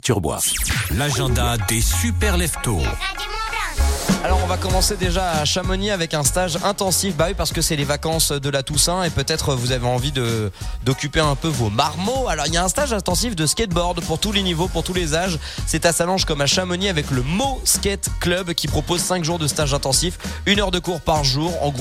Turbois. L'agenda des super leftos. Alors on va commencer déjà à Chamonix avec un stage intensif, bah oui parce que c'est les vacances de la Toussaint et peut-être euh, vous avez envie de d'occuper un peu vos marmots. Alors il y a un stage intensif de skateboard pour tous les niveaux, pour tous les âges. C'est à Salange comme à Chamonix avec le Mo Skate Club qui propose 5 jours de stage intensif, une heure de cours par jour en groupe.